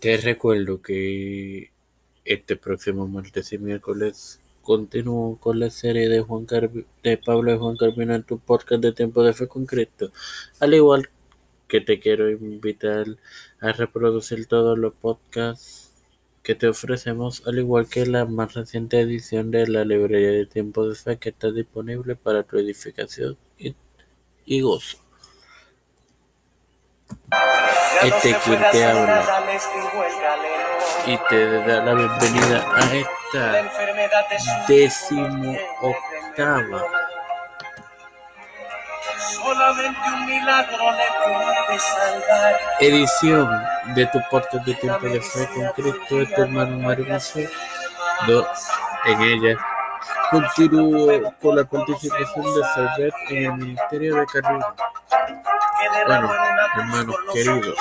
Te recuerdo que este próximo martes y miércoles continúo con la serie de Juan de Pablo y Juan Carvino en tu podcast de Tiempo de Fe con. Al igual que te quiero invitar a reproducir todos los podcasts que te ofrecemos, al igual que la más reciente edición de la librería de Tiempo de Fe que está disponible para tu edificación y gozo. Este quien te habla y te da la bienvenida a esta décimo octava. Edición de tu podcast de tiempo de fe con Cristo, este hermano Mario En ella. Continúo con la participación de Servet en el Ministerio de Carrera. Bueno, hermanos queridos,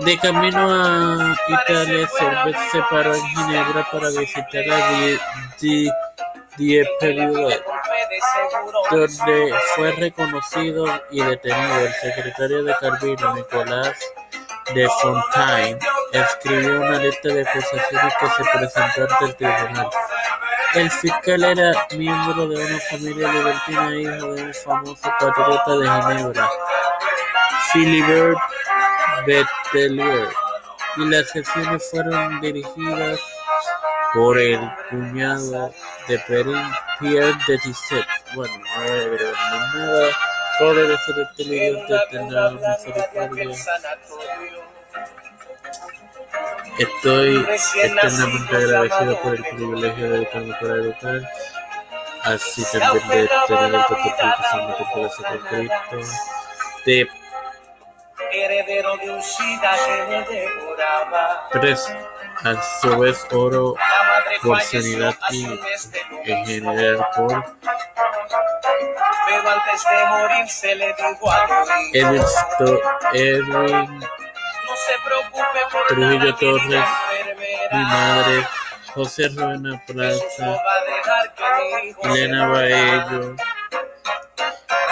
de camino a Italia, Servet se paró en Ginebra para visitar a Die donde fue reconocido y detenido. El secretario de Calvino, Nicolás de Fontaine, escribió una lista de acusaciones que se presentó ante el tribunal. El fiscal era miembro de una familia libertina, hijo de un famoso patriota de Ginebra, Philibert Betelier, y las sesiones fueron dirigidas por el cuñado de Perrin, Pierre de Tisset. Bueno, no agregar nada, solo de ser inteligente, tener misericordia. Estoy eternamente agradecido por el privilegio de educarme para educar, así también de tener el protocolo que se puede hacer con Cristo, de heredero de un SIDA que me devoraba. Tres, a su vez oro por sanidad y en general por pero antes de morir se le dijo a Edwin Trujillo Torres, mi madre, José Ruena Plaza, Elena Baello,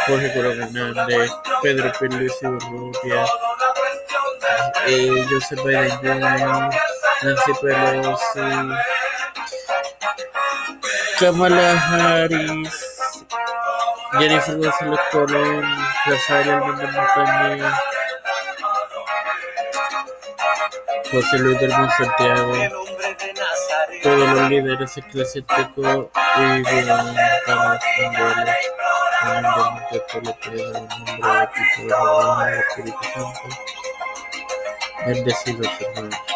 Jorge Coro Hernández, Pedro Pierluisi Urrutia, eh, Biden Jr., Nancy Pelosi, Kamala Harris, Jennifer González Colón, Rafael Hernández Montañez, José Luis del Santiago, todos los líderes eclesiásticos y gubernamentales mundiales, humildemente por la piedad del nombre del Espíritu Santo, bendecidos hermanos.